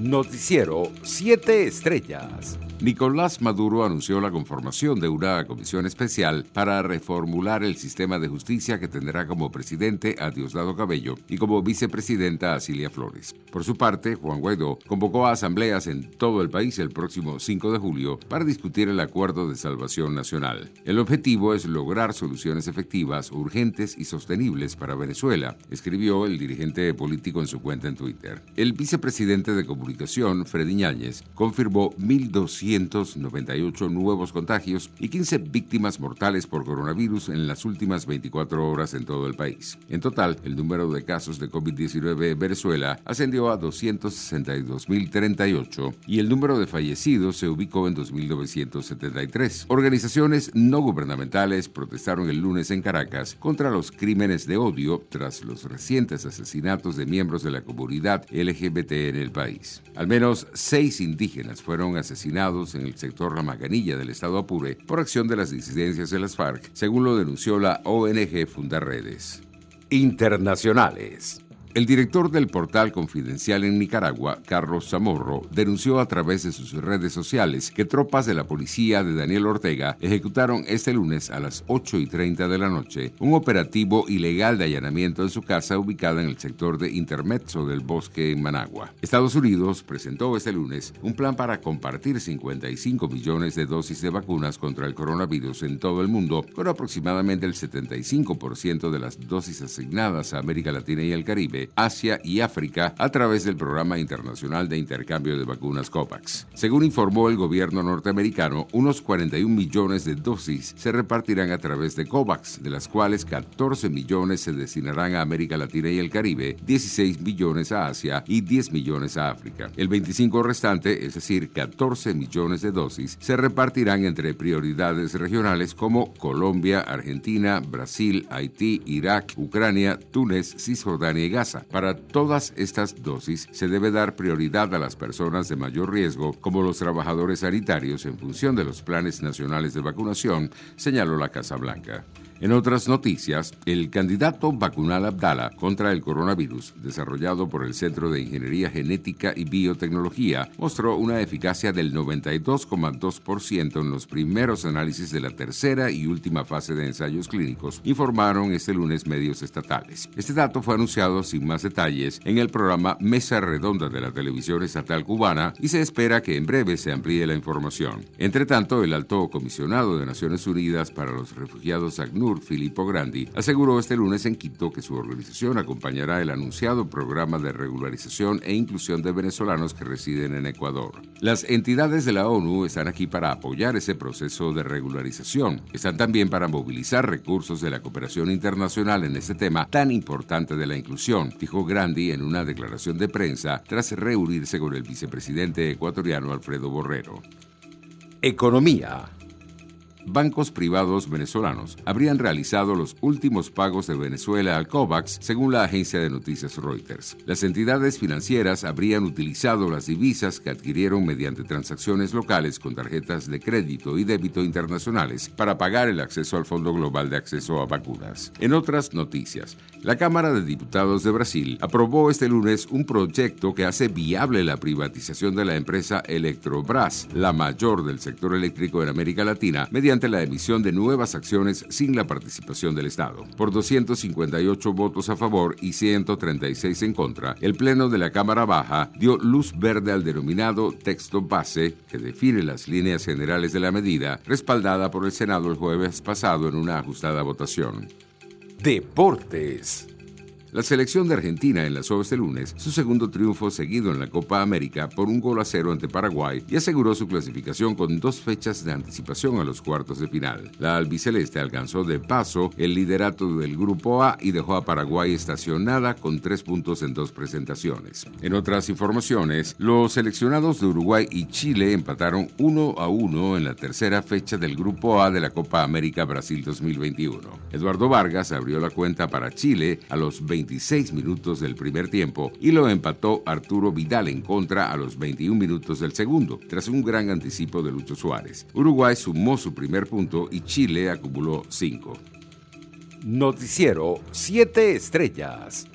Noticiero 7 Estrellas. Nicolás Maduro anunció la conformación de una comisión especial para reformular el sistema de justicia que tendrá como presidente a Diosdado Cabello y como vicepresidenta a Cilia Flores. Por su parte, Juan Guaidó convocó a asambleas en todo el país el próximo 5 de julio para discutir el acuerdo de salvación nacional. El objetivo es lograr soluciones efectivas, urgentes y sostenibles para Venezuela, escribió el dirigente político en su cuenta en Twitter. El vicepresidente de Comunicación, Freddy Ñáñez, confirmó 1.200 298 nuevos contagios y 15 víctimas mortales por coronavirus en las últimas 24 horas en todo el país. En total, el número de casos de COVID-19 en Venezuela ascendió a 262.038 y el número de fallecidos se ubicó en 2.973. Organizaciones no gubernamentales protestaron el lunes en Caracas contra los crímenes de odio tras los recientes asesinatos de miembros de la comunidad LGBT en el país. Al menos seis indígenas fueron asesinados en el sector La Maganilla del estado Apure por acción de las disidencias de las FARC, según lo denunció la ONG Fundarredes. Internacionales. El director del portal confidencial en Nicaragua, Carlos Zamorro, denunció a través de sus redes sociales que tropas de la policía de Daniel Ortega ejecutaron este lunes a las 8 y 30 de la noche un operativo ilegal de allanamiento en su casa ubicada en el sector de Intermezzo del bosque en Managua. Estados Unidos presentó este lunes un plan para compartir 55 millones de dosis de vacunas contra el coronavirus en todo el mundo, con aproximadamente el 75% de las dosis asignadas a América Latina y el Caribe Asia y África a través del Programa Internacional de Intercambio de Vacunas COVAX. Según informó el gobierno norteamericano, unos 41 millones de dosis se repartirán a través de COVAX, de las cuales 14 millones se destinarán a América Latina y el Caribe, 16 millones a Asia y 10 millones a África. El 25 restante, es decir, 14 millones de dosis, se repartirán entre prioridades regionales como Colombia, Argentina, Brasil, Haití, Irak, Ucrania, Túnez, Cisjordania y Gaza para todas estas dosis se debe dar prioridad a las personas de mayor riesgo, como los trabajadores sanitarios, en función de los planes nacionales de vacunación, señaló la Casa Blanca. En otras noticias, el candidato vacunal Abdala contra el coronavirus, desarrollado por el Centro de Ingeniería Genética y Biotecnología, mostró una eficacia del 92,2% en los primeros análisis de la tercera y última fase de ensayos clínicos, informaron este lunes medios estatales. Este dato fue anunciado sin más detalles en el programa Mesa Redonda de la televisión estatal cubana y se espera que en breve se amplíe la información. Entre tanto, el alto comisionado de Naciones Unidas para los Refugiados ACNUR Filippo Grandi, aseguró este lunes en Quito que su organización acompañará el anunciado programa de regularización e inclusión de venezolanos que residen en Ecuador. Las entidades de la ONU están aquí para apoyar ese proceso de regularización. Están también para movilizar recursos de la cooperación internacional en este tema tan importante de la inclusión, dijo Grandi en una declaración de prensa tras reunirse con el vicepresidente ecuatoriano Alfredo Borrero. Economía bancos privados venezolanos habrían realizado los últimos pagos de Venezuela al COVAX, según la agencia de noticias Reuters. Las entidades financieras habrían utilizado las divisas que adquirieron mediante transacciones locales con tarjetas de crédito y débito internacionales para pagar el acceso al Fondo Global de Acceso a Vacunas. En otras noticias, la Cámara de Diputados de Brasil aprobó este lunes un proyecto que hace viable la privatización de la empresa Electrobras, la mayor del sector eléctrico en América Latina, mediante ante la emisión de nuevas acciones sin la participación del Estado. Por 258 votos a favor y 136 en contra, el Pleno de la Cámara Baja dio luz verde al denominado texto base que define las líneas generales de la medida, respaldada por el Senado el jueves pasado en una ajustada votación. Deportes. La selección de Argentina enlazó este lunes su segundo triunfo seguido en la Copa América por un gol a cero ante Paraguay y aseguró su clasificación con dos fechas de anticipación a los cuartos de final. La albiceleste alcanzó de paso el liderato del Grupo A y dejó a Paraguay estacionada con tres puntos en dos presentaciones. En otras informaciones, los seleccionados de Uruguay y Chile empataron uno a uno en la tercera fecha del Grupo A de la Copa América Brasil 2021. Eduardo Vargas abrió la cuenta para Chile a los 20 26 minutos del primer tiempo y lo empató Arturo Vidal en contra a los 21 minutos del segundo, tras un gran anticipo de Lucho Suárez. Uruguay sumó su primer punto y Chile acumuló 5. Noticiero 7 Estrellas.